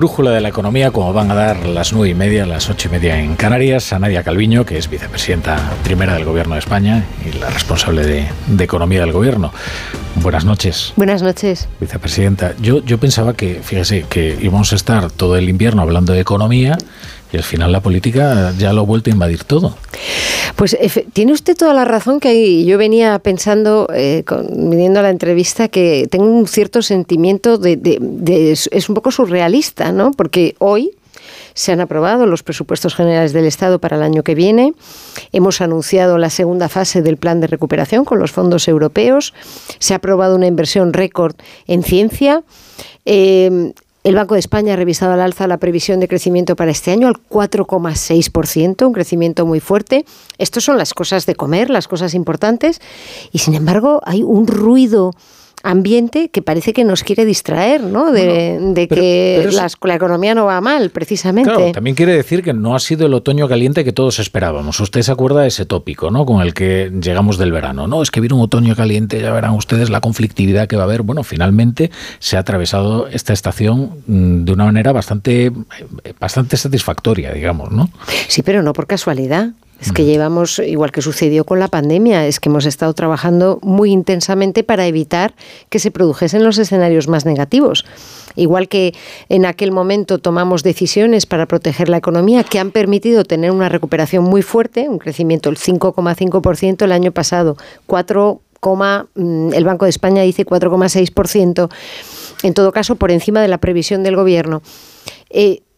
Brújula de la economía, como van a dar las nueve y media, las ocho y media en Canarias, a Nadia Calviño, que es vicepresidenta primera del Gobierno de España y la responsable de, de Economía del Gobierno. Buenas noches. Buenas noches. Vicepresidenta, yo, yo pensaba que, fíjese, que íbamos a estar todo el invierno hablando de economía y al final la política ya lo ha vuelto a invadir todo. Pues tiene usted toda la razón que yo venía pensando, eh, la entrevista, que tengo un cierto sentimiento de, de, es un poco surrealista, ¿no? Porque hoy se han aprobado los presupuestos generales del Estado para el año que viene. Hemos anunciado la segunda fase del plan de recuperación con los fondos europeos. Se ha aprobado una inversión récord en ciencia. Eh, el Banco de España ha revisado al alza la previsión de crecimiento para este año al 4,6%, un crecimiento muy fuerte. Estas son las cosas de comer, las cosas importantes. Y sin embargo, hay un ruido ambiente que parece que nos quiere distraer, ¿no? De, que la economía no va mal, precisamente. Claro, también quiere decir que no ha sido el otoño caliente que todos esperábamos. Usted se acuerda de ese tópico, ¿no? Con el que llegamos del verano. No, es que viene un otoño caliente, ya verán ustedes la conflictividad que va a haber. Bueno, finalmente se ha atravesado esta estación mm, de una manera bastante, bastante satisfactoria, digamos, ¿no? Sí, pero no por casualidad. Es que llevamos, igual que sucedió con la pandemia, es que hemos estado trabajando muy intensamente para evitar que se produjesen los escenarios más negativos. Igual que en aquel momento tomamos decisiones para proteger la economía que han permitido tener una recuperación muy fuerte, un crecimiento del 5,5% el año pasado, 4, mm, el Banco de España dice 4,6%, en todo caso por encima de la previsión del gobierno. Eh, Mm,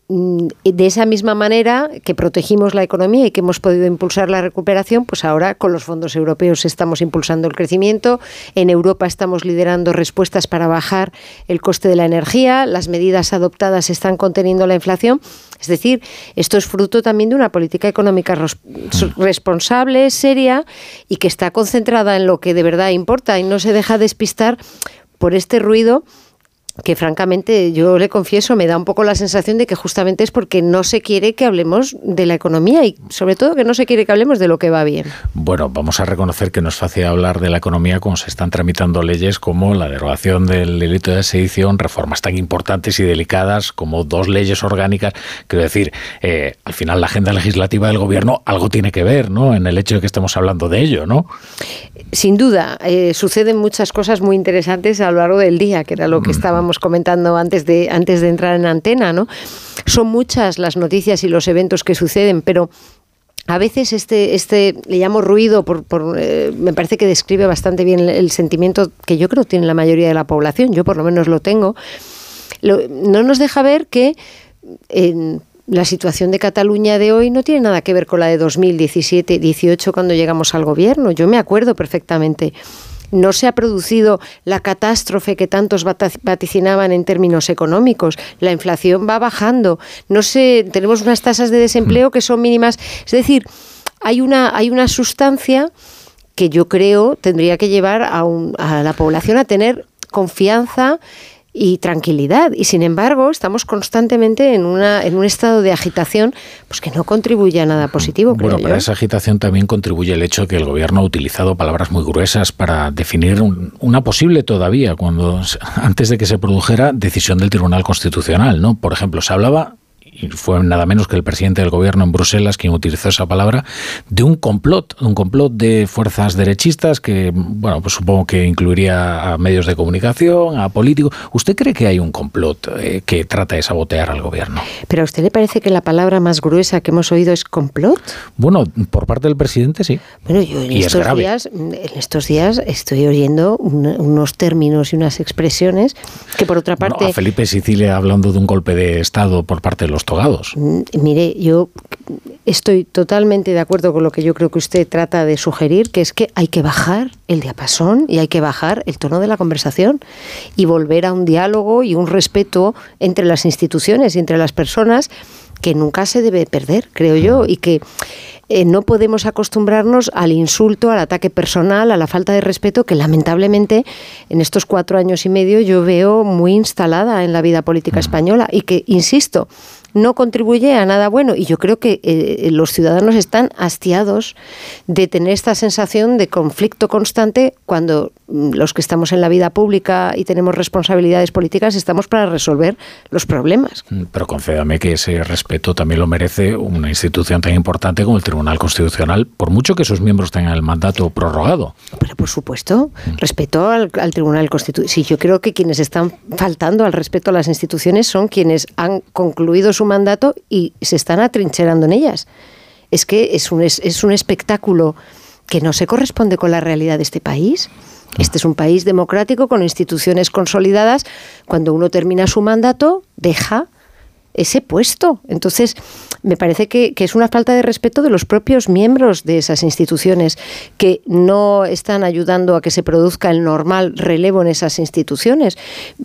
de esa misma manera que protegimos la economía y que hemos podido impulsar la recuperación, pues ahora con los fondos europeos estamos impulsando el crecimiento. En Europa estamos liderando respuestas para bajar el coste de la energía. Las medidas adoptadas están conteniendo la inflación. Es decir, esto es fruto también de una política económica mm. responsable, seria y que está concentrada en lo que de verdad importa y no se deja despistar por este ruido que francamente yo le confieso me da un poco la sensación de que justamente es porque no se quiere que hablemos de la economía y sobre todo que no se quiere que hablemos de lo que va bien. Bueno, vamos a reconocer que no es fácil hablar de la economía cuando se están tramitando leyes como la derogación del delito de sedición, reformas tan importantes y delicadas como dos leyes orgánicas. Quiero decir, eh, al final la agenda legislativa del gobierno algo tiene que ver, ¿no? En el hecho de que estemos hablando de ello, ¿no? Sin duda, eh, suceden muchas cosas muy interesantes a lo largo del día, que era lo que estábamos comentando antes de, antes de entrar en antena, ¿no? Son muchas las noticias y los eventos que suceden, pero a veces este, este le llamo ruido, por, eh, me parece que describe bastante bien el, sentimiento que yo creo tiene la mayoría de la población, yo por lo menos lo tengo, no nos deja ver que la situación de Cataluña de hoy no tiene nada que ver con la de 2017-18 cuando llegamos al gobierno. Yo me acuerdo perfectamente no se ha producido la catástrofe que tantos vaticinaban en términos económicos. La inflación va bajando. No sé, tenemos unas tasas de desempleo que son mínimas. Es decir, hay una, hay una sustancia que yo creo tendría que llevar a, a la población a tener confianza y tranquilidad. Y sin embargo, estamos constantemente en, una, en un estado de agitación pues que no contribuye a nada positivo. Bueno, para esa agitación también contribuye el hecho que el gobierno ha utilizado palabras muy gruesas para definir una posible todavía, cuando antes de que se produjera, decisión del Tribunal Constitucional. ¿no? Por ejemplo, se hablaba y fue nada menos que el presidente del gobierno en Bruselas quien utilizó esa palabra, de un complot, un complot de fuerzas derechistas que, bueno, pues supongo que incluiría a medios de comunicación, a políticos. ¿Usted cree que hay un complot eh, que trata de sabotear al gobierno? ¿Pero a usted le parece que la palabra más gruesa que hemos oído es complot? Bueno, por parte del presidente sí. Bueno, yo en, estos, días, en estos días estoy oyendo unos términos y unas expresiones que por otra parte... a Felipe Sicilia hablando de un golpe de Estado por parte de los togados. Mm, mire, yo estoy totalmente de acuerdo con lo que yo creo que usted trata de sugerir, que es que hay que bajar el diapasón y hay que bajar el tono de la conversación y volver a un diálogo y un respeto entre las instituciones y entre las personas que nunca se debe perder, creo yo, y que eh, no podemos acostumbrarnos al insulto, al ataque personal, a la falta de respeto que lamentablemente en estos cuatro años y medio yo veo muy instalada en la vida política española y que, insisto, no contribuye a nada bueno. Y yo creo que eh, los ciudadanos están hastiados de tener esta sensación de conflicto constante cuando mm, los que estamos en la vida pública y tenemos responsabilidades políticas estamos para resolver los problemas. Mm, pero concédame que ese respeto también lo merece una institución tan importante como el Tribunal Constitucional, por mucho que sus miembros tengan el mandato prorrogado. Pero por supuesto, mm. respeto al, Tribunal Constitucional. Sí, yo creo que quienes están faltando al respeto a las instituciones son quienes han concluido su mandato y se están atrincherando en ellas. Es que es un, es, un espectáculo que no se corresponde con la realidad de este país. Este es un país democrático con instituciones consolidadas. Cuando uno termina su mandato, deja ese puesto. Entonces, me parece que, es una falta de respeto de los propios miembros de esas instituciones que no están ayudando a que se produzca el normal relevo en esas instituciones.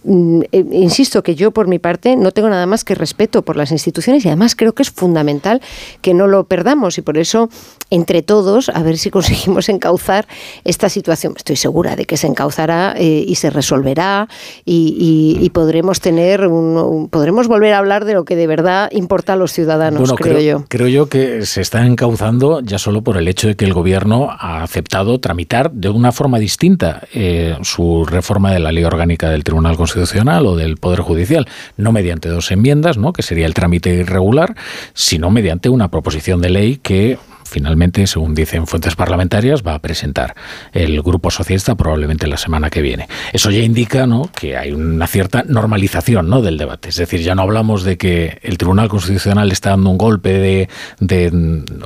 Mm, eh, insisto que yo, por mi parte, no tengo nada más que respeto por las instituciones y además creo que es fundamental que no lo perdamos y por eso, entre todos, a ver si conseguimos encauzar esta situación. Estoy segura de que se encauzará eh, y se resolverá y, podremos tener un, podremos volver a hablar de lo que de verdad importa a los ciudadanos, creo, yo. Creo yo que se está encauzando ya solo por el hecho de que el gobierno ha aceptado tramitar de una forma distinta eh, su reforma de la ley orgánica del Tribunal Constitucional o del Poder Judicial, no mediante dos enmiendas, ¿no? que sería el trámite irregular, sino mediante una proposición de ley que finalmente, según dicen fuentes parlamentarias, va a presentar el Grupo Socialista probablemente la semana que viene. Eso ya indica ¿no? que hay una cierta normalización ¿no? del debate. Es decir, ya no hablamos de que el Tribunal Constitucional está dando un golpe de,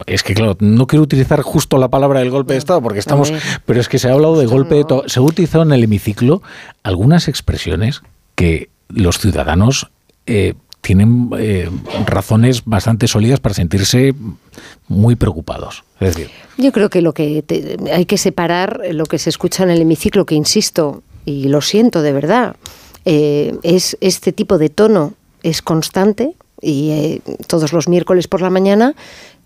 Es que, claro, no quiero utilizar justo la palabra del golpe de Estado porque estamos... Pero es que se ha hablado de golpe de... Se ha utilizado en el hemiciclo algunas expresiones que los ciudadanos... Eh, tienen eh, razones bastante sólidas para sentirse muy preocupados. Es decir, yo creo que lo que hay que separar lo que se escucha en el hemiciclo, que insisto y lo siento de verdad, eh, es este tipo de tono es constante y eh, todos los miércoles por la mañana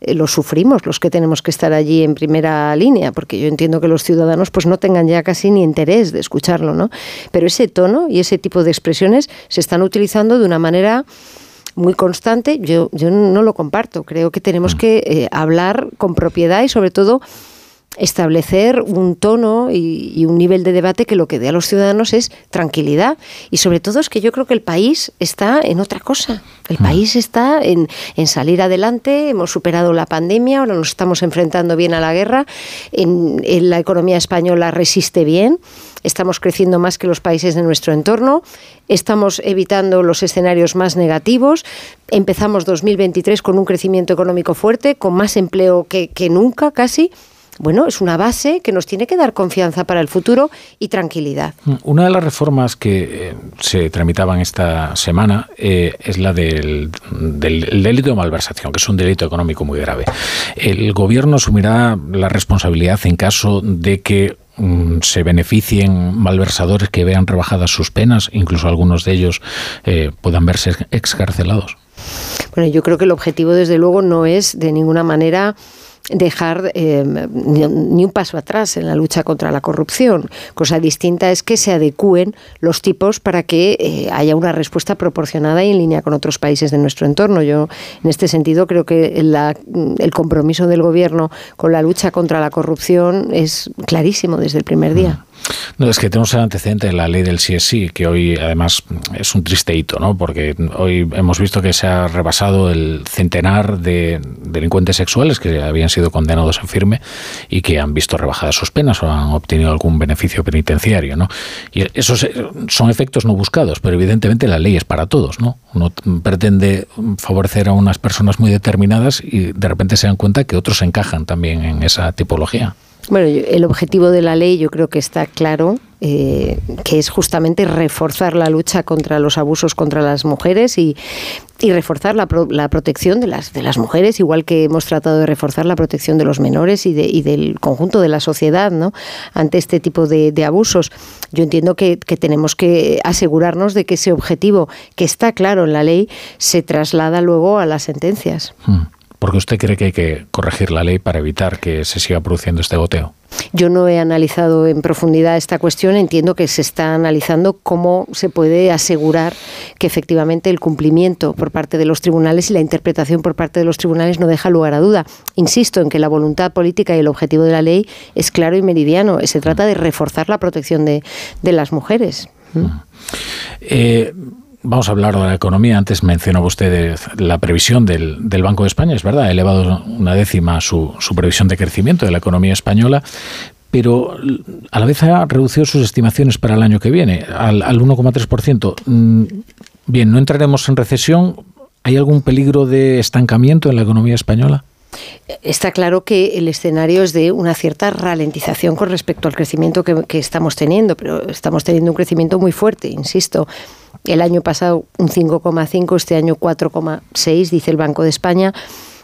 lo sufrimos los que tenemos que estar allí en primera línea, porque yo entiendo que los ciudadanos pues no tengan ya casi ni interés de escucharlo, ¿no? Pero ese tono y ese tipo de expresiones se están utilizando de una manera muy constante. Yo, yo no lo comparto. Creo que tenemos mm. que eh, hablar con propiedad y sobre todo establecer un tono y, un nivel de debate que lo que dé a los ciudadanos es tranquilidad. Y sobre todo es que yo creo que el país está en otra cosa. El mm. país está en, salir adelante, hemos superado la pandemia, ahora nos estamos enfrentando bien a la guerra, en, la economía española resiste bien estamos creciendo más que los países de nuestro entorno, estamos evitando los escenarios más negativos, empezamos 2023 con un crecimiento económico fuerte, con más empleo que, que nunca casi, bueno, es una base que nos tiene que dar confianza para el futuro y tranquilidad. Una de las reformas que eh, se tramitaban esta semana eh, es la del, delito de malversación, que es un delito económico muy grave. El gobierno asumirá la responsabilidad en caso de que mm, se beneficien malversadores que vean rebajadas sus penas, incluso algunos de ellos eh, puedan verse excarcelados. Bueno, yo creo que el objetivo, desde luego, no es de ninguna manera dejar eh, ni, un paso atrás en la lucha contra la corrupción. Cosa distinta es que se adecúen los tipos para que eh, haya una respuesta proporcionada y en línea con otros países de nuestro entorno. Yo, en este sentido, creo que el compromiso del Gobierno con la lucha contra la corrupción es clarísimo desde el primer día. No, es que tenemos el antecedente de la ley del CSI, que hoy además es un triste hito, ¿no? Porque hoy hemos visto que se ha rebasado el centenar de delincuentes sexuales que habían sido condenados en firme y que han visto rebajadas sus penas o han obtenido algún beneficio penitenciario, ¿no? Y esos son efectos no buscados, pero evidentemente la ley es para todos, ¿no? Uno pretende favorecer a unas personas muy determinadas y de repente se dan cuenta que otros encajan también en esa tipología. Bueno, el objetivo de la ley yo creo que está claro, eh, que es justamente reforzar la lucha contra los abusos contra las mujeres y, reforzar la, protección de las, de las mujeres, igual que hemos tratado de reforzar la protección de los menores y, del conjunto de la sociedad ¿no? ante este tipo de, abusos. Yo entiendo que, tenemos que asegurarnos de que ese objetivo, que está claro en la ley, se traslada luego a las sentencias. Hmm Porque usted cree que hay que corregir la ley para evitar que se siga produciendo este goteo. Yo no he analizado en profundidad esta cuestión. Entiendo que se está analizando cómo se puede asegurar que efectivamente el cumplimiento por parte de los tribunales y la interpretación por parte de los tribunales no deja lugar a duda. Insisto en que la voluntad política y el objetivo de la ley es claro y meridiano. Se trata de reforzar la protección de, las mujeres. ¿Mm? Eh, Vamos a hablar de la economía. Antes mencionaba usted la previsión del, Banco de España. Es verdad, ha elevado una décima su, previsión de crecimiento de la economía española, pero a la vez ha reducido sus estimaciones para el año que viene al, al 1,3%. Mm, bien, no entraremos en recesión. ¿Hay algún peligro de estancamiento en la economía española? Está claro que el escenario es de una cierta ralentización con respecto al crecimiento que, estamos teniendo, pero estamos teniendo un crecimiento muy fuerte, insisto. El año pasado un 5,5, este año 4,6, dice el Banco de España.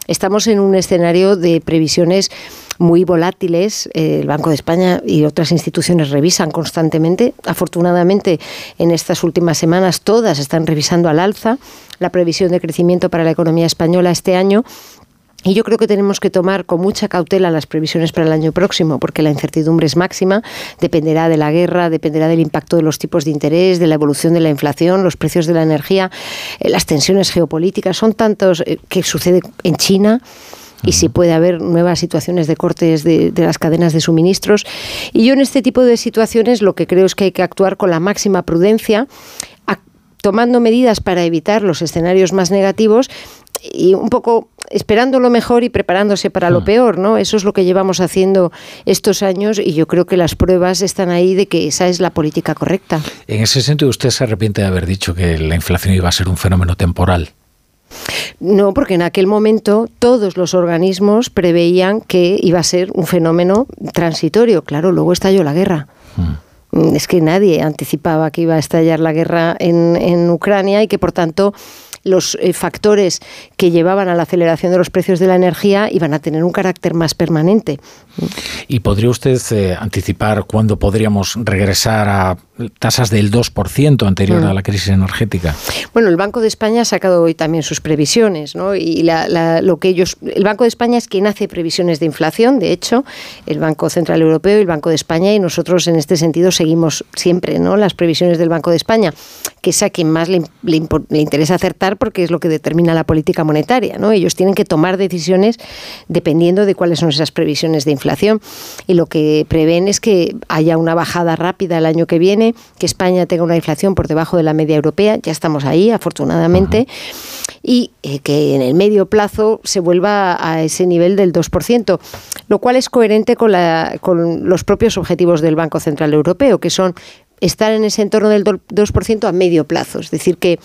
Estamos en un escenario de previsiones muy volátiles. El Banco de España y otras instituciones revisan constantemente. Afortunadamente, en estas últimas semanas todas están revisando al alza la previsión de crecimiento para la economía española este año y yo creo que tenemos que tomar con mucha cautela las previsiones para el año próximo, porque la incertidumbre es máxima, dependerá de la guerra, dependerá del impacto de los tipos de interés, de la evolución de la inflación, los precios de la energía, eh, las tensiones geopolíticas, son tantos eh, que sucede en China y si puede haber nuevas situaciones de cortes de, las cadenas de suministros. Y yo en este tipo de situaciones lo que creo es que hay que actuar con la máxima prudencia, tomando medidas para evitar los escenarios más negativos y un poco esperando lo mejor y preparándose para lo hmm. peor, ¿no? Eso es lo que llevamos haciendo estos años y yo creo que las pruebas están ahí de que esa es la política correcta. En ese sentido, ¿usted se arrepiente de haber dicho que la inflación iba a ser un fenómeno temporal? No, porque en aquel momento todos los organismos preveían que iba a ser un fenómeno transitorio. Claro, luego estalló la guerra. Hmm. Es que nadie anticipaba que iba a estallar la guerra en, en Ucrania y que, por tanto, los eh, factores que llevaban a la aceleración de los precios de la energía iban a tener un carácter más permanente. ¿Y podría usted eh, anticipar cuándo podríamos regresar a tasas del 2% anterior mm. a la crisis energética? Bueno, el Banco de España ha sacado hoy también sus previsiones, ¿no? Y lo que ellos, el Banco de España es quien hace previsiones de inflación, de hecho, el Banco Central Europeo y el Banco de España, y nosotros en este sentido seguimos siempre, ¿no? Las previsiones del Banco de España, que es a quien más le, le interesa acertar porque es lo que determina la política monetaria, ¿no? Ellos tienen que tomar decisiones dependiendo de cuáles son esas previsiones de inflación y lo que prevén es que haya una bajada rápida el año que viene que España tenga una inflación por debajo de la media europea, ya estamos ahí, afortunadamente, y eh, que en el medio plazo se vuelva a ese nivel del 2%, lo cual es coherente con, la, con los propios objetivos del Banco Central Europeo, que son estar en ese entorno del 2% a medio plazo, es decir, que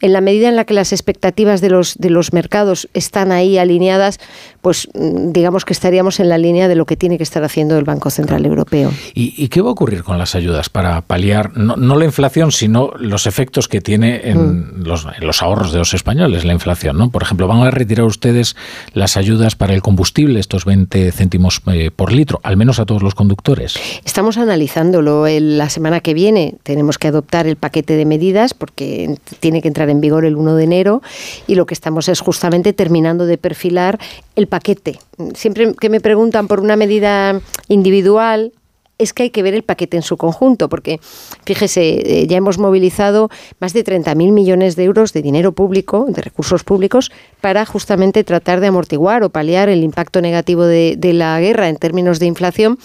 en la medida en la que las expectativas de los, de los mercados están ahí alineadas, pues mm, digamos que estaríamos en la línea de lo que tiene que estar haciendo el Banco Central Europeo. ¿Y, qué va a ocurrir con las ayudas para paliar no, la inflación, sino los efectos que tiene en, mm. los, los, ahorros de los españoles la inflación? ¿no? Por ejemplo, ¿van a retirar ustedes las ayudas para el combustible, estos 20 céntimos eh, por litro, al menos a todos los conductores? Estamos analizándolo. la semana que viene tenemos que adoptar el paquete de medidas porque tiene que entrar en vigor el 1 de enero y lo que estamos es justamente terminando de perfilar el paquete. Siempre que me preguntan por una medida individual, es que hay que ver el paquete en su conjunto, porque fíjese, eh, ya hemos movilizado más de 30.000 millones de euros de dinero público, de recursos públicos, para justamente tratar de amortiguar o paliar el impacto negativo de, de la guerra en términos de inflación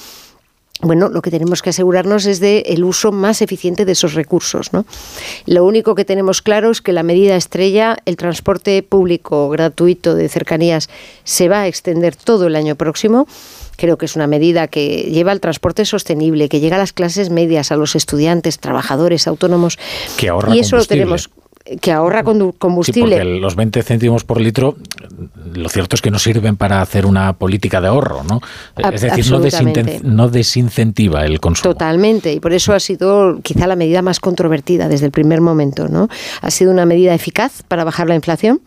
bueno, lo que tenemos que asegurarnos es de el uso más eficiente de esos recursos. ¿no? Lo único que tenemos claro es que la medida estrella, el transporte público gratuito de cercanías, se va a extender todo el año próximo. Creo que es una medida que lleva al transporte sostenible, que llega a las clases medias, a los estudiantes, trabajadores, autónomos. Que ahorra y eso lo tenemos que ahorra combustible. Sí, porque los 20 céntimos por litro, lo cierto es que no sirven para hacer una política de ahorro, ¿no? Es decir, no, desincentiva el consumo. Totalmente, y por eso ha sido quizá la medida más controvertida desde el primer momento, ¿no? Ha sido una medida eficaz para bajar la inflación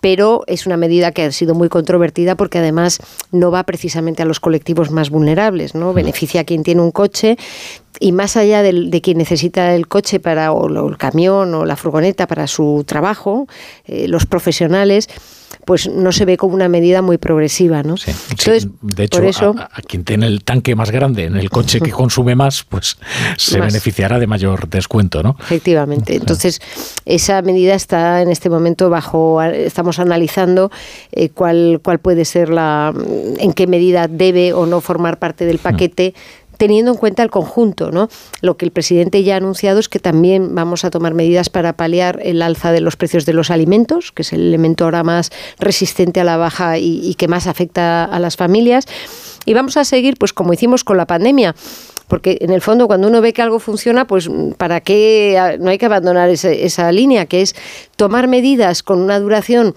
pero es una medida que ha sido muy controvertida porque además no va precisamente a los colectivos más vulnerables, ¿no? Beneficia a quien tiene un coche y más allá de, quien necesita el coche para o el camión o la furgoneta para su trabajo, eh, los profesionales pues no se ve como una medida muy progresiva, ¿no? Entonces, de hecho, por eso, a, quien tiene el tanque más grande en el coche que consume más, pues se beneficiará de mayor descuento, ¿no? Efectivamente. Entonces, esa medida está en este momento bajo, estamos analizando eh, cuál, cuál puede ser la, en qué medida debe o no formar parte del paquete teniendo en cuenta el conjunto, ¿no? Lo que el presidente ya ha anunciado es que también vamos a tomar medidas para paliar el alza de los precios de los alimentos, que es el elemento ahora más resistente a la baja y, que más afecta a las familias. Y vamos a seguir, pues como hicimos con la pandemia porque en el fondo cuando uno ve que algo funciona, pues para qué no hay que abandonar esa línea, que es tomar medidas con una duración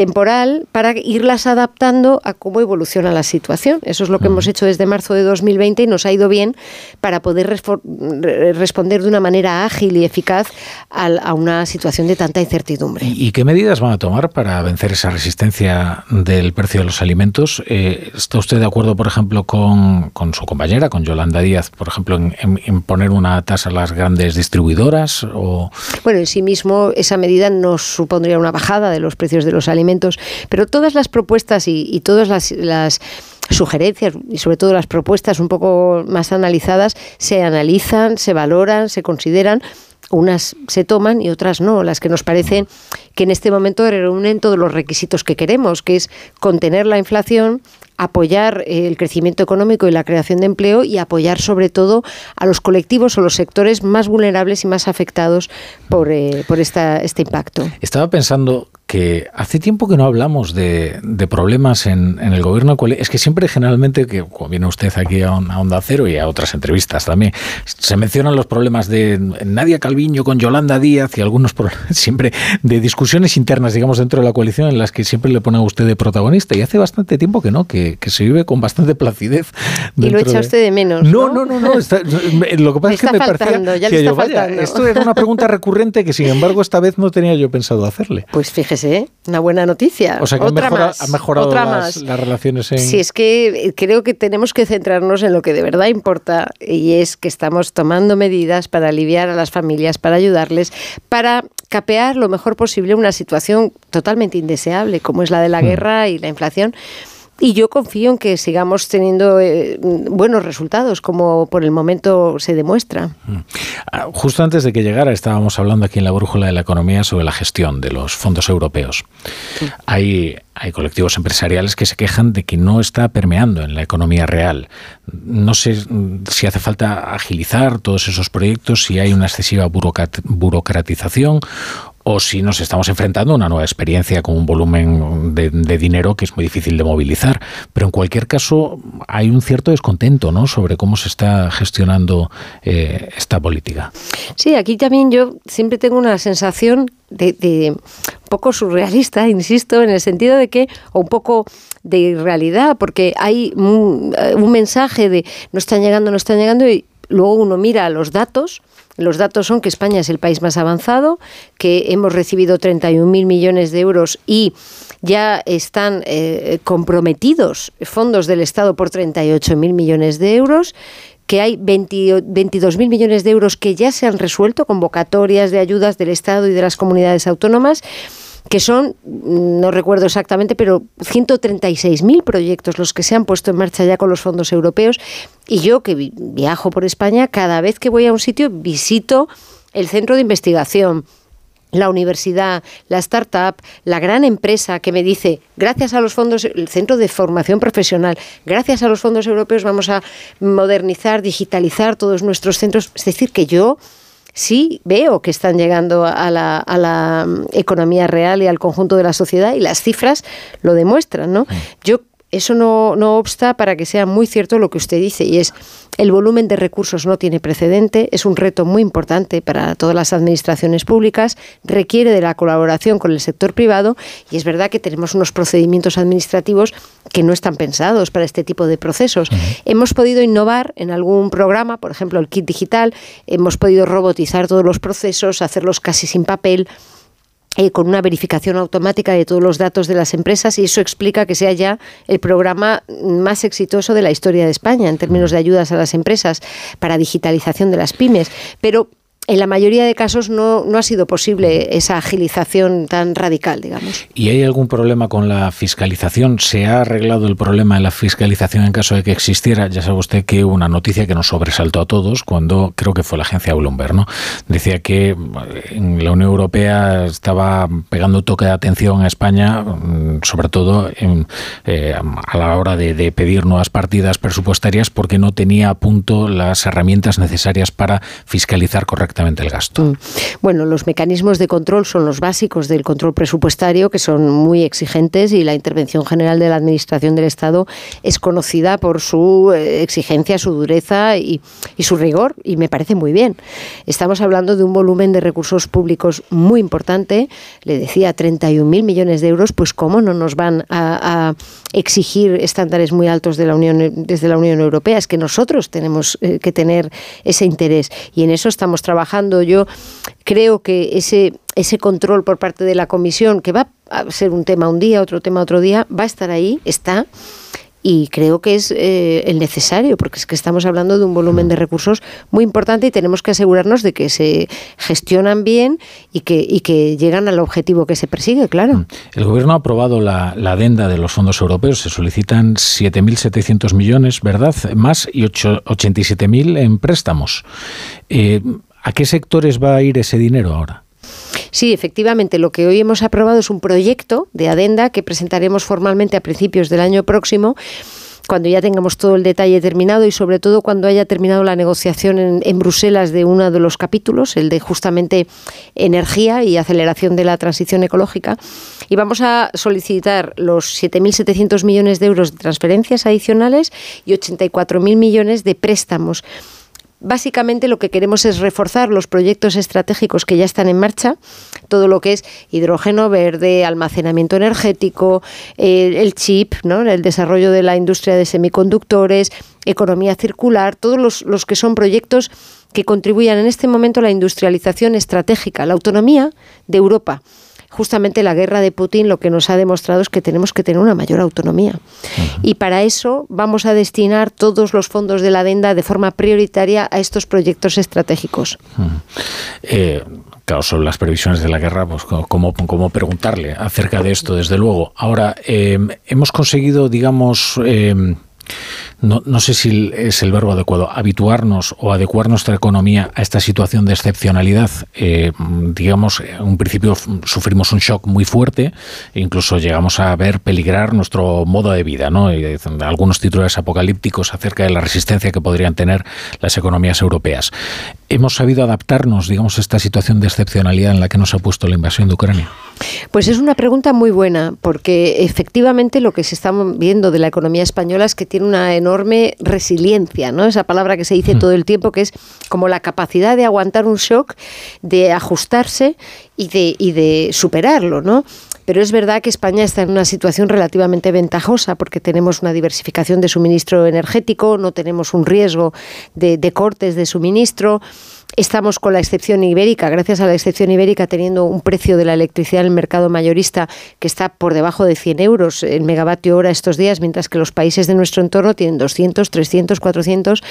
temporal para irlas adaptando a cómo evoluciona la situación. Eso es lo que hemos hecho desde marzo de 2020 y nos ha ido bien para poder responder de una manera ágil y eficaz a, una situación de tanta incertidumbre. ¿Y qué medidas van a tomar para vencer esa resistencia del precio de los alimentos? Eh, ¿Está usted de acuerdo, por ejemplo, con, su compañera, con Yolanda Díaz, por ejemplo, en, poner una tasa a las grandes distribuidoras? O... Bueno, en sí mismo esa medida no supondría una bajada de los precios de los alimentos pero todas las propuestas y, todas las, sugerencias y sobre todo las propuestas un poco más analizadas se analizan, se valoran, se consideran. Unas se toman y otras no, las que nos parecen que en este momento reúnen todos los requisitos que queremos, que es contener la inflación, apoyar el crecimiento económico y la creación de empleo y apoyar sobre todo a los colectivos o los sectores más vulnerables y más afectados por, eh, por esta, este impacto. Estaba pensando que hace tiempo que no hablamos de, problemas en, el gobierno. Es que siempre, generalmente, que como viene usted aquí a, Onda Cero y a otras entrevistas también, se mencionan los problemas de Nadia Calviño con Yolanda Díaz y algunos problemas, siempre de discusiones internas, digamos, dentro de la coalición en las que siempre le pone a usted de protagonista. Y hace bastante tiempo que no, que, se vive con bastante placidez. Y lo echa usted de menos. No, no, no, no. lo que pasa es que me faltando, ya le está faltando. esto era una pregunta recurrente que, sin embargo, esta vez no tenía yo pensado hacerle. Pues fíjese ¿eh? Una buena noticia. O sea que Otra ha mejorado las, relaciones en... Sí, es que creo que tenemos que centrarnos en lo que de verdad importa y es que estamos tomando medidas para aliviar a las familias, para ayudarles, para capear lo mejor posible una situación totalmente indeseable como es la de la hmm. guerra y la inflación y yo confío en que sigamos teniendo eh, buenos resultados, como por el momento se demuestra. Mm. Ah, justo antes de que llegara, estábamos hablando aquí en la Brújula de la Economía sobre la gestión de los fondos europeos. Hay, hay colectivos empresariales que se quejan de que no está permeando en la economía real. No sé si hace falta agilizar todos esos proyectos, si hay una excesiva burocratización o si nos estamos enfrentando a una nueva experiencia con un volumen de, dinero que es muy difícil de movilizar. Pero en cualquier caso hay un cierto descontento ¿no? sobre cómo se está gestionando eh, esta política. Sí, aquí también yo siempre tengo una sensación de, poco surrealista, insisto, en el sentido de que, o un poco de realidad, porque hay un, un mensaje de no están llegando, no están llegando, y luego uno mira los datos los datos son que España es el país más avanzado, que hemos recibido 31.000 millones de euros y ya están eh, comprometidos fondos del Estado por 38.000 millones de euros que hay 22.000 millones de euros que ya se han resuelto, convocatorias de ayudas del Estado y de las comunidades autónomas, que son, no recuerdo exactamente, pero 136.000 proyectos los que se han puesto en marcha ya con los fondos europeos. Y yo que viajo por España, cada vez que voy a un sitio visito el centro de investigación, la universidad, la startup, la gran empresa que me dice, gracias a los fondos, el centro de formación profesional, gracias a los fondos europeos vamos a modernizar, digitalizar todos nuestros centros. Es decir, que yo sí veo que están llegando a la, a la mm, economía real y al conjunto de la sociedad y las cifras lo demuestran, ¿no? Yo eso no, no obsta para que sea muy cierto lo que usted dice y es el volumen de recursos no tiene precedente, es un reto muy importante para todas las administraciones públicas, requiere de la colaboración con el sector privado y es verdad que tenemos unos procedimientos administrativos que no están pensados para este tipo de procesos. Hemos podido innovar en algún programa, por ejemplo el kit digital, hemos podido robotizar todos los procesos, hacerlos casi sin papel eh, con una verificación automática de todos los datos de las empresas y eso explica que sea ya el programa más exitoso de la historia de España en términos de ayudas a las empresas para digitalización de las pymes. Pero en la mayoría de casos no, no ha sido posible esa agilización tan radical, digamos. ¿Y hay algún problema con la fiscalización? ¿Se ha arreglado el problema de la fiscalización en caso de que existiera? Ya sabe usted que una noticia que nos sobresaltó a todos cuando creo que fue la agencia Bloomberg, ¿no? Decía que la Unión Europea estaba pegando toque de atención a España, mm, sobre todo eh, a la hora de, de pedir nuevas partidas presupuestarias porque no tenía a punto las herramientas necesarias para fiscalizar correctamente el gasto. Mm. Bueno, los mecanismos de control son los básicos del control presupuestario, que son muy exigentes y la intervención general de la Administración del Estado es conocida por su eh, exigencia, su dureza y, su rigor, y me parece muy bien. Estamos hablando de un volumen de recursos públicos muy importante, le decía 31.000 millones de euros, pues cómo no nos van a, exigir estándares muy altos de la Unión, desde la Unión Europea, es que nosotros tenemos eh, que tener ese interés y en eso estamos trabajando yo creo que ese, ese control por parte de la comisión, que va a ser un tema un día, otro tema otro día, va a estar ahí, está y creo que es eh, el necesario, porque es que estamos hablando de un volumen de recursos muy importante y tenemos que asegurarnos de que se gestionan bien y que, y que llegan al objetivo que se persigue, claro. Mm. El Gobierno ha aprobado la, la adenda de los fondos europeos, se solicitan 7.700 millones, ¿verdad? Más y 87.000 en préstamos. Eh, ¿A qué sectores va a ir ese dinero ahora? Sí, efectivamente, lo que hoy hemos aprobado es un proyecto de adenda que presentaremos formalmente a principios del año próximo cuando ya tengamos todo el detalle terminado y sobre todo cuando haya terminado la negociación en, Bruselas de uno de los capítulos, el de justamente energía y aceleración de la transición ecológica. Y vamos a solicitar los 7.700 millones de euros de transferencias adicionales y 84.000 millones de préstamos Básicamente lo que queremos es reforzar los proyectos estratégicos que ya están en marcha, todo lo que es hidrógeno verde, almacenamiento energético, el chip, ¿no? el desarrollo de la industria de semiconductores, economía circular, todos los, los que son proyectos que contribuyan en este momento a la industrialización estratégica, la autonomía de Europa justamente la guerra de Putin lo que nos ha demostrado es que tenemos que tener una mayor autonomía. Y para eso vamos a destinar todos los fondos de la adenda de forma prioritaria a estos proyectos estratégicos. Eh, claro, sobre las previsiones de la guerra, pues cómo, cómo preguntarle acerca de esto, desde luego. Ahora, eh, hemos conseguido, digamos, eh, no, no, sé si es el verbo adecuado, habituarnos o adecuar nuestra economía a esta situación de excepcionalidad. Eh, digamos, en un principio sufrimos un shock muy fuerte e incluso llegamos a ver peligrar nuestro modo de vida. ¿no? Y algunos titulares apocalípticos acerca de la resistencia que podrían tener las economías europeas. ¿Hemos sabido adaptarnos, digamos, a esta situación de excepcionalidad en la que nos ha puesto la invasión de Ucrania? Pues es una pregunta muy buena, porque efectivamente lo que se está viendo de la economía española es que tiene una enorme resiliencia, ¿no? Esa palabra que se dice mm. todo el tiempo, que es como la capacidad de aguantar un shock, de ajustarse y de, y de superarlo, ¿no? Pero es verdad que España está en una situación relativamente ventajosa porque tenemos una diversificación de suministro energético, no tenemos un riesgo de, de cortes de suministro. Estamos con la excepción ibérica, gracias a la excepción ibérica, teniendo un precio de la electricidad en el mercado mayorista que está por debajo de 100 euros el megavatio hora estos días, mientras que los países de nuestro entorno tienen 200, 300, 400.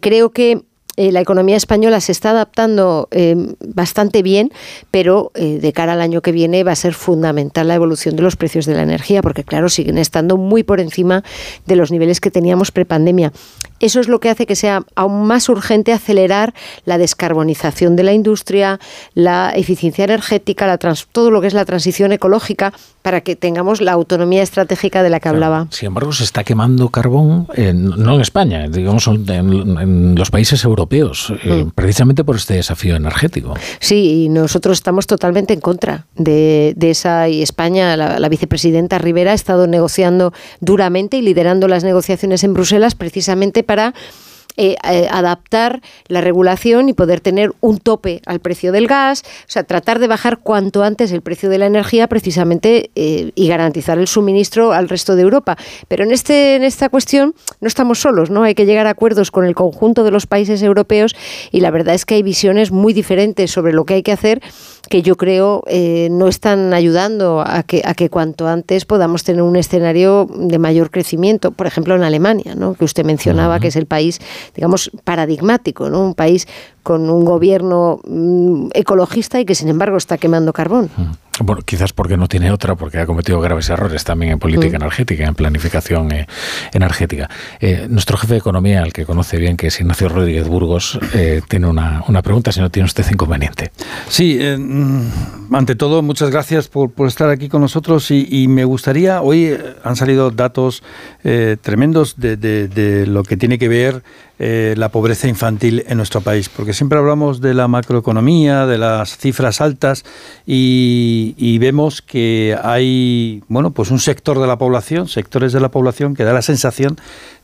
creo que eh, la economía española se está adaptando eh, bastante bien, pero eh, de cara al año que viene va a ser fundamental la evolución de los precios de la energía, porque claro, siguen estando muy por encima de los niveles que teníamos prepandemia. Eso es lo que hace que sea aún más urgente acelerar la descarbonización de la industria, la eficiencia energética, la todo lo que es la transición ecológica, para que tengamos la autonomía estratégica de la que hablaba. Sin embargo, se está quemando carbón, no en España, digamos en, los países europeos, eh, mm. precisamente por este desafío energético. Sí, y nosotros estamos totalmente en contra de, esa, y España, la vicepresidenta Rivera, ha estado negociando duramente y liderando las negociaciones en Bruselas precisamente para eh, eh, adaptar la regulación y poder tener un tope al precio del gas, o sea, tratar de bajar cuanto antes el precio de la energía precisamente eh, y garantizar el suministro al resto de Europa. Pero en, este, en esta cuestión no estamos solos, ¿no? Hay que llegar a acuerdos con el conjunto de los países europeos y la verdad es que hay visiones muy diferentes sobre lo que hay que hacer que yo creo eh, no están ayudando a que, a que cuanto antes podamos tener un escenario de mayor crecimiento. Por ejemplo, en Alemania, ¿no? que usted mencionaba, que es el país, digamos, paradigmático, ¿no? un país con un gobierno mm, ecologista y que, sin embargo, está quemando carbón. Bueno, quizás porque no tiene otra, porque ha cometido graves errores también en política mm. energética, en planificación eh, energética. Eh, nuestro jefe de economía, el que conoce bien, que es Ignacio Rodríguez Burgos, eh, tiene una, pregunta, si no tiene usted inconveniente. Sí, mm, ante todo, muchas gracias por, estar aquí con nosotros y, me gustaría, hoy han salido datos tremendos de, de lo que tiene que ver eh, la pobreza infantil en nuestro país, porque siempre hablamos de la macroeconomía, de las cifras altas y, vemos que hay, bueno, pues un sector de la población, sectores de la población que da la sensación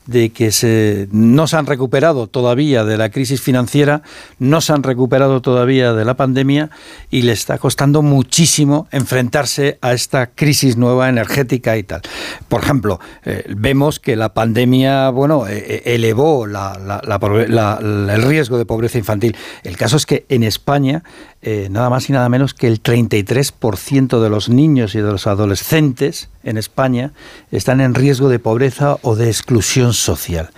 de que se, no se han recuperado todavía de la crisis financiera, no se han recuperado todavía de la pandemia y le está costando muchísimo enfrentarse a esta crisis nueva energética y tal. Por ejemplo, eh, vemos que la pandemia bueno, eh, eh, elevó el riesgo de pobreza infantil. El caso es que en España eh, nada más y nada menos que el 33% de los niños y de los adolescentes en España están en riesgo de pobreza o de exclusión social.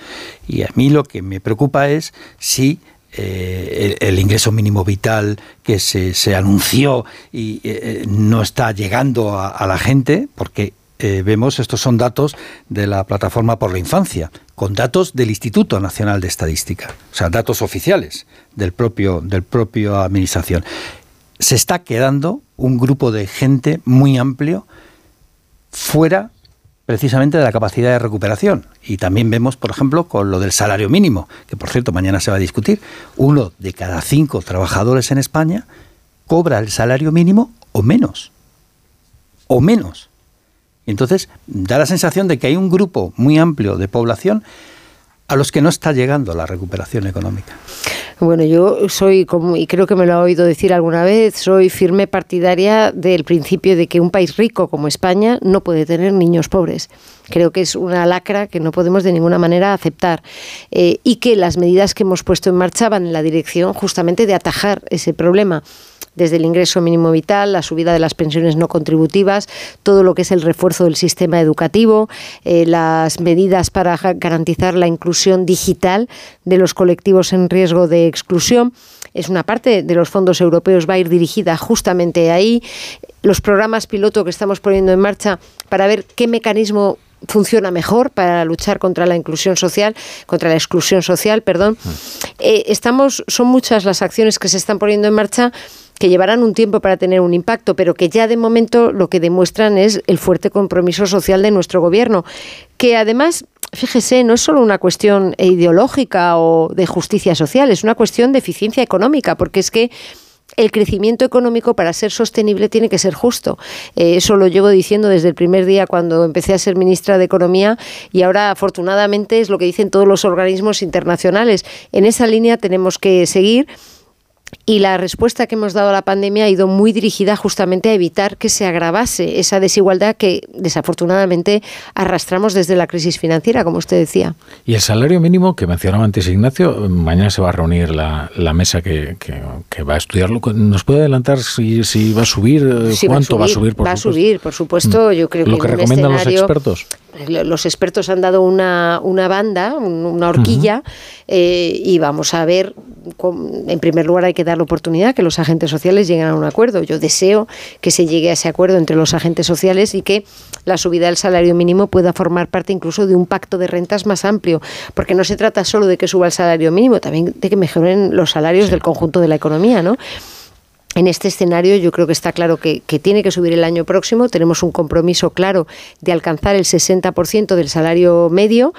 Y a mí lo que me preocupa es si eh, el, ingreso mínimo vital que se, anunció y eh, no está llegando a, la gente, porque vemos, estos son datos de la plataforma por la infancia, con datos del Instituto Nacional de Estadística, o sea, datos oficiales del propio, del propio administración. Se está quedando un grupo de gente muy amplio fuera precisamente de la capacidad de recuperación. Y también vemos, por ejemplo, con lo del salario mínimo, que por cierto mañana se va a discutir, uno de cada cinco trabajadores en España cobra el salario mínimo o menos. O menos. Entonces, da la sensación de que hay un grupo muy amplio de población a los que no está llegando la recuperación económica. Bueno, yo soy, como, y creo que me lo ha oído decir alguna vez, soy firme partidaria del principio de que un país rico como España no puede tener niños pobres. Creo que es una lacra que no podemos de ninguna manera aceptar eh, y que las medidas que hemos puesto en marcha van en la dirección justamente de atajar ese problema desde el ingreso mínimo vital, la subida de las pensiones no contributivas, todo lo que es el refuerzo del sistema educativo, eh, las medidas para garantizar la inclusión digital de los colectivos en riesgo de exclusión. Es una parte de los fondos europeos va a ir dirigida justamente ahí. Los programas piloto que estamos poniendo en marcha para ver qué mecanismo funciona mejor para luchar contra la inclusión social, contra la exclusión social, perdón. Mm. Eh, estamos, son muchas las acciones que se están poniendo en marcha que llevarán un tiempo para tener un impacto, pero que ya de momento lo que demuestran es el fuerte compromiso social de nuestro gobierno, que además fíjese, no es solo una cuestión ideológica o de justicia social, es una cuestión de eficiencia económica, porque es que el crecimiento económico para ser sostenible tiene que ser justo. Eh, eso lo llevo diciendo desde el primer día cuando empecé a ser ministra de Economía y ahora afortunadamente es lo que dicen todos los organismos internacionales. En esa línea tenemos que seguir y la respuesta que hemos dado a la pandemia ha ido muy dirigida justamente a evitar que se agravase esa desigualdad que desafortunadamente arrastramos desde la crisis financiera, como usted decía. Y el salario mínimo que mencionaba antes Ignacio, mañana se va a reunir la, mesa que, va a estudiarlo. ¿Nos puede adelantar si, va a subir? ¿Cuánto va a subir? va a subir, por supuesto. Yo creo ¿Lo que, recomiendan los expertos? Los expertos han dado una, una banda, una horquilla, eh, y vamos a ver, en primer lugar hay que dar la oportunidad que los agentes sociales lleguen a un acuerdo. Yo deseo que se llegue a ese acuerdo entre los agentes sociales y que la subida del salario mínimo pueda formar parte incluso de un pacto de rentas más amplio, porque no se trata solo de que suba el salario mínimo, también de que mejoren los salarios del conjunto de la economía, ¿no? En este escenario yo creo que está claro que, tiene que subir el año próximo. Tenemos un compromiso claro de alcanzar el 60% del salario medio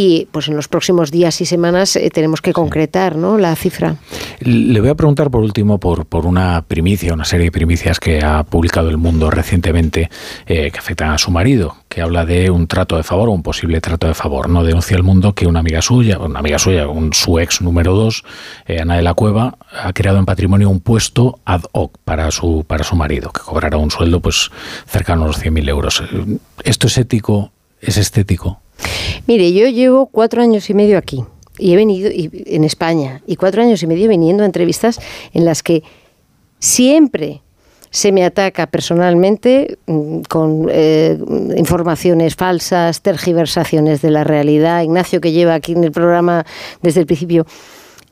y pues en los próximos días y semanas eh, tenemos que concretar ¿no? la cifra. Le voy a preguntar por último por, por una primicia, una serie de primicias que ha publicado El Mundo recientemente eh, que afectan a su marido, que habla de un trato de favor o un posible trato de favor. No denuncia El Mundo que una amiga suya, una amiga suya, un, su ex número dos, eh, Ana de la Cueva, ha creado en patrimonio un puesto ad hoc para su, para su marido, que cobrará un sueldo pues cercano a los 100.000 euros. ¿Esto es ético? ¿Es estético? Mire, yo llevo cuatro años y medio aquí y he venido en España y cuatro años y medio viniendo a entrevistas en las que siempre se me ataca personalmente mm, con eh, informaciones falsas, tergiversaciones de la realidad. Ignacio, que lleva aquí en el programa desde el principio,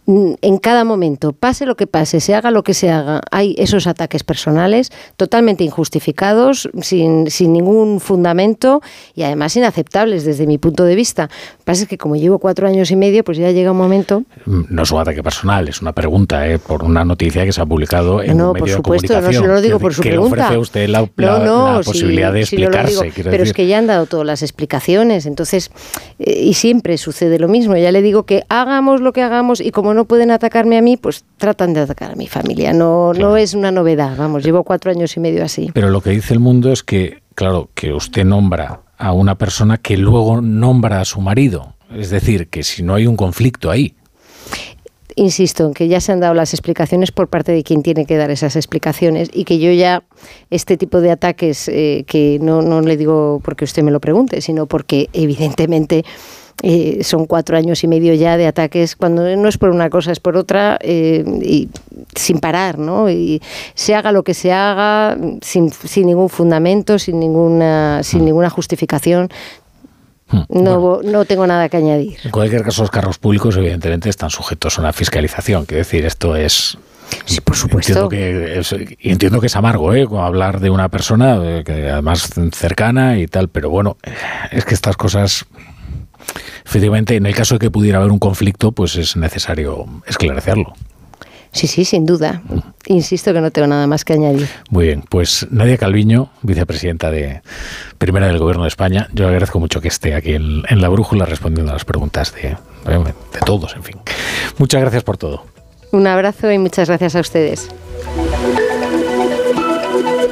en cada momento, pase lo que pase, se haga lo que se haga, hay esos ataques personales totalmente injustificados, sin, sin ningún fundamento y además inaceptables desde mi punto de vista. Lo que pasa es que como llevo cuatro años y medio, pues ya llega un momento... No es un ataque personal, es una pregunta ¿eh? por una noticia que se ha publicado en no, un medio por supuesto, de comunicación. No, se lo digo por su que pregunta. ofrece a usted la, la, no, la posibilidad de explicarse. pero es que ya han dado todas las explicaciones, entonces, eh, y siempre sucede lo mismo. Ya le digo que hagamos lo que hagamos y como no pueden atacarme a mí, pues tratan de atacar a mi familia. No, no es una novedad, vamos, llevo cuatro años y medio así. Pero lo que dice el mundo es que, claro, que usted nombra a una persona que luego nombra a su marido. Es decir, que si no hay un conflicto ahí. Insisto en que ya se han dado las explicaciones por parte de quien tiene que dar esas explicaciones y que yo ya este tipo de ataques, eh, que no, no le digo porque usted me lo pregunte, sino porque evidentemente eh, son cuatro años y medio ya de ataques, cuando no es por una cosa, es por otra, eh, y sin parar, ¿no? Y se haga lo que se haga, sin, sin ningún fundamento, sin ninguna, sin Mm. ninguna justificación. No, no tengo nada que añadir. En cualquier caso, los carros públicos, evidentemente, están sujetos a una fiscalización. Quiero decir, esto es. Sí, por supuesto. Entiendo que es, entiendo que es amargo, ¿eh? Hablar de una persona eh, que además cercana y tal, pero bueno, es que estas cosas. Efectivamente, en el caso de que pudiera haber un conflicto, pues es necesario esclarecerlo. Sí, sí, sin duda. Insisto que no tengo nada más que añadir. Muy bien, pues Nadia Calviño, vicepresidenta de primera del Gobierno de España, yo agradezco mucho que esté aquí en, en La Brújula respondiendo a las preguntas de, de todos, en fin. Muchas gracias por todo. Un abrazo y muchas gracias a ustedes.